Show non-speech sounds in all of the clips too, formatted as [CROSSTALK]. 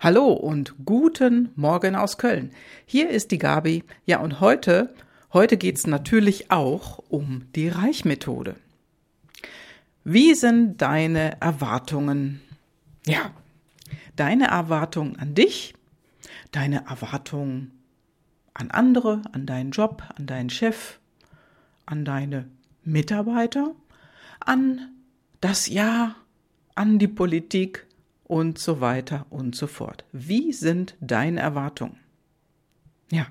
Hallo und guten Morgen aus Köln. Hier ist die Gabi. Ja, und heute, heute geht's natürlich auch um die Reichmethode. Wie sind deine Erwartungen? Ja, deine Erwartungen an dich, deine Erwartungen an andere, an deinen Job, an deinen Chef, an deine Mitarbeiter, an das Ja, an die Politik, und so weiter und so fort. Wie sind deine Erwartungen? Ja,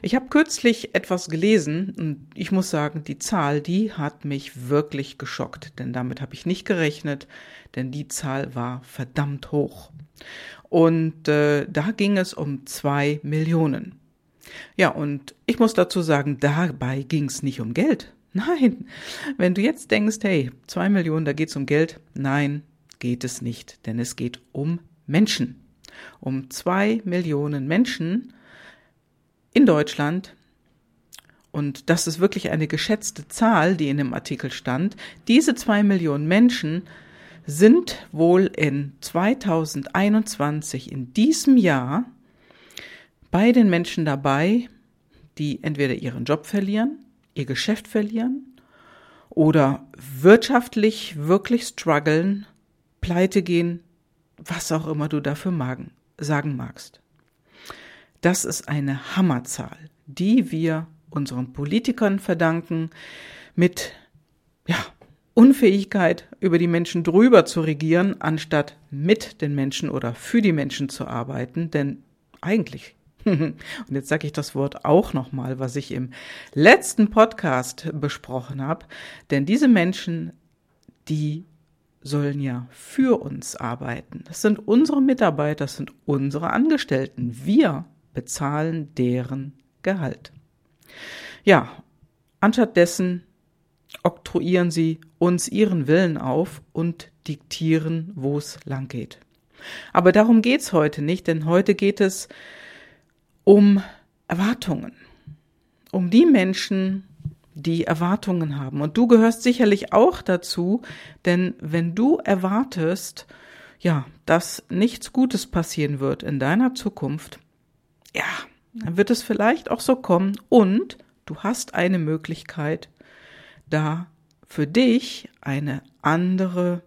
ich habe kürzlich etwas gelesen und ich muss sagen, die Zahl, die hat mich wirklich geschockt, denn damit habe ich nicht gerechnet, denn die Zahl war verdammt hoch. Und äh, da ging es um zwei Millionen. Ja, und ich muss dazu sagen, dabei ging es nicht um Geld. [LAUGHS] Nein, wenn du jetzt denkst, hey, zwei Millionen, da geht es um Geld. Nein, geht es nicht, denn es geht um Menschen. Um zwei Millionen Menschen in Deutschland. Und das ist wirklich eine geschätzte Zahl, die in dem Artikel stand. Diese zwei Millionen Menschen sind wohl in 2021, in diesem Jahr, bei den Menschen dabei, die entweder ihren Job verlieren, ihr Geschäft verlieren oder wirtschaftlich wirklich strugglen pleite gehen, was auch immer du dafür magen, sagen magst. Das ist eine Hammerzahl, die wir unseren Politikern verdanken, mit ja, Unfähigkeit, über die Menschen drüber zu regieren, anstatt mit den Menschen oder für die Menschen zu arbeiten. Denn eigentlich, [LAUGHS] und jetzt sage ich das Wort auch nochmal, was ich im letzten Podcast besprochen habe, denn diese Menschen, die sollen ja für uns arbeiten. Das sind unsere Mitarbeiter, das sind unsere Angestellten. Wir bezahlen deren Gehalt. Ja, anstatt dessen oktroyieren sie uns ihren Willen auf und diktieren, wo es lang geht. Aber darum geht's heute nicht, denn heute geht es um Erwartungen. Um die Menschen, die Erwartungen haben. Und du gehörst sicherlich auch dazu, denn wenn du erwartest, ja, dass nichts Gutes passieren wird in deiner Zukunft, ja, dann wird es vielleicht auch so kommen und du hast eine Möglichkeit, da für dich eine andere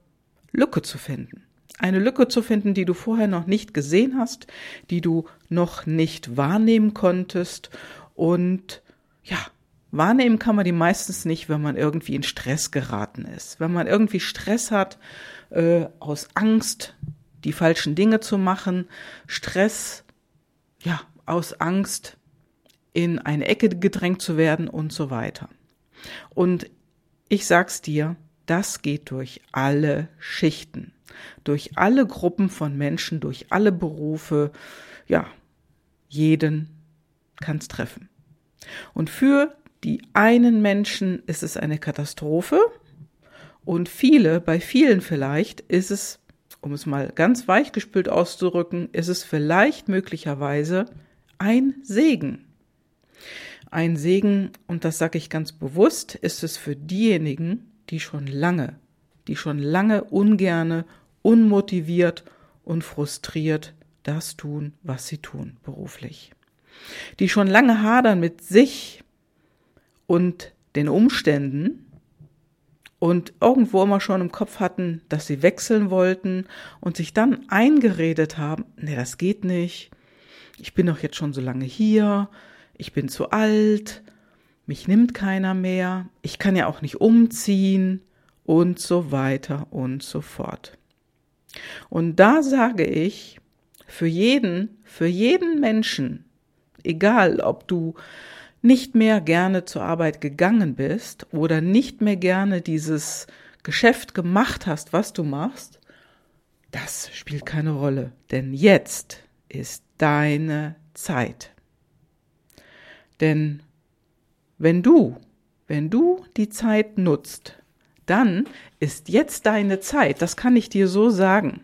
Lücke zu finden. Eine Lücke zu finden, die du vorher noch nicht gesehen hast, die du noch nicht wahrnehmen konntest und ja, Wahrnehmen kann man die meistens nicht, wenn man irgendwie in Stress geraten ist. Wenn man irgendwie Stress hat, äh, aus Angst, die falschen Dinge zu machen, Stress, ja, aus Angst, in eine Ecke gedrängt zu werden und so weiter. Und ich sag's dir, das geht durch alle Schichten, durch alle Gruppen von Menschen, durch alle Berufe, ja, jeden kann's treffen. Und für die einen Menschen ist es eine Katastrophe und viele, bei vielen vielleicht, ist es, um es mal ganz weichgespült auszudrücken, ist es vielleicht möglicherweise ein Segen. Ein Segen, und das sage ich ganz bewusst, ist es für diejenigen, die schon lange, die schon lange ungerne, unmotiviert und frustriert das tun, was sie tun beruflich. Die schon lange hadern mit sich, und den Umständen und irgendwo immer schon im Kopf hatten, dass sie wechseln wollten und sich dann eingeredet haben, nee, das geht nicht. Ich bin doch jetzt schon so lange hier. Ich bin zu alt. Mich nimmt keiner mehr. Ich kann ja auch nicht umziehen und so weiter und so fort. Und da sage ich, für jeden, für jeden Menschen, egal ob du nicht mehr gerne zur Arbeit gegangen bist oder nicht mehr gerne dieses Geschäft gemacht hast, was du machst, das spielt keine Rolle. Denn jetzt ist deine Zeit. Denn wenn du, wenn du die Zeit nutzt, dann ist jetzt deine Zeit. Das kann ich dir so sagen.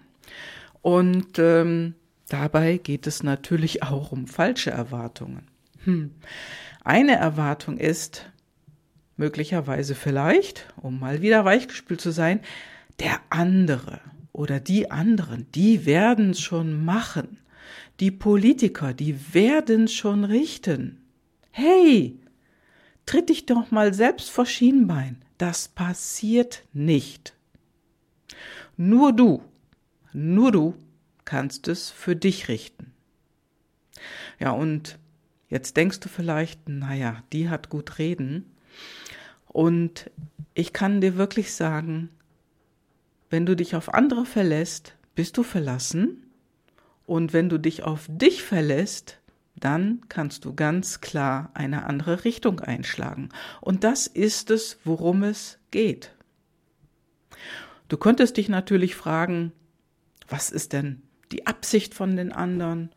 Und ähm, dabei geht es natürlich auch um falsche Erwartungen. Hm. Eine Erwartung ist, möglicherweise vielleicht, um mal wieder weichgespült zu sein, der andere oder die anderen, die werden schon machen. die Politiker, die werden schon richten. Hey, tritt dich doch mal selbst vor Schienbein. Das passiert nicht. Nur du, nur du kannst es für dich richten. Ja, und jetzt denkst du vielleicht, naja, die hat gut reden. Und ich kann dir wirklich sagen, wenn du dich auf andere verlässt, bist du verlassen. Und wenn du dich auf dich verlässt, dann kannst du ganz klar eine andere Richtung einschlagen. Und das ist es, worum es geht. Du könntest dich natürlich fragen, was ist denn die Absicht von den anderen?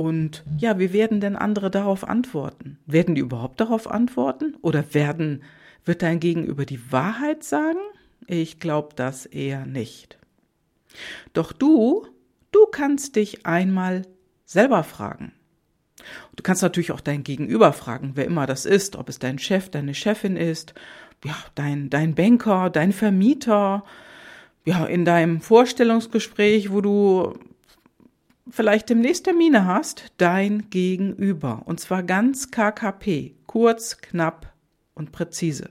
Und ja, wie werden denn andere darauf antworten? Werden die überhaupt darauf antworten? Oder werden, wird dein Gegenüber die Wahrheit sagen? Ich glaube das eher nicht. Doch du, du kannst dich einmal selber fragen. Du kannst natürlich auch dein Gegenüber fragen, wer immer das ist, ob es dein Chef, deine Chefin ist, ja, dein, dein Banker, dein Vermieter, ja, in deinem Vorstellungsgespräch, wo du vielleicht demnächst Termine hast, dein Gegenüber. Und zwar ganz KKP, kurz, knapp und präzise.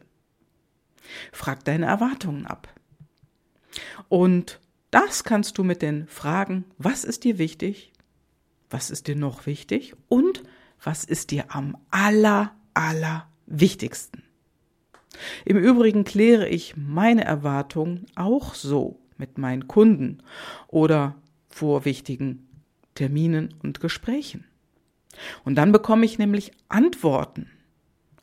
Frag deine Erwartungen ab. Und das kannst du mit den Fragen, was ist dir wichtig? Was ist dir noch wichtig? Und was ist dir am aller, aller wichtigsten? Im Übrigen kläre ich meine Erwartungen auch so mit meinen Kunden oder vor wichtigen Terminen und Gesprächen. Und dann bekomme ich nämlich Antworten.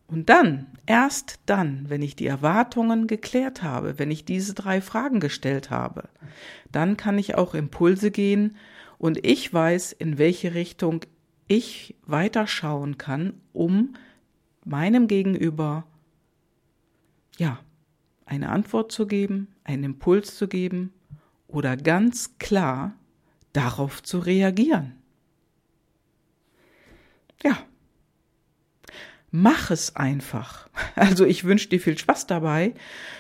Und dann, erst dann, wenn ich die Erwartungen geklärt habe, wenn ich diese drei Fragen gestellt habe, dann kann ich auch Impulse gehen und ich weiß, in welche Richtung ich weiterschauen kann, um meinem Gegenüber ja, eine Antwort zu geben, einen Impuls zu geben oder ganz klar darauf zu reagieren. Ja. Mach es einfach. [LAUGHS] Also ich wünsche dir viel Spaß dabei.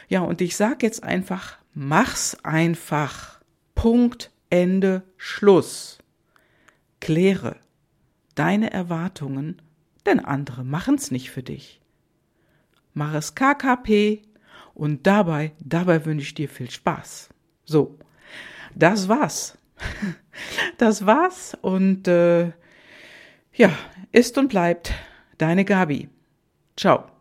Ja, und ich sage jetzt einfach, mach's einfach. Punkt, Ende, Schluss. Kläre deine Erwartungen, denn andere machen's nicht für dich mach es KKP und dabei, dabei wünsche ich dir viel Spaß. So, das war's. [LAUGHS] Das war's und äh, ja, ist und bleibt deine Gabi. Ciao.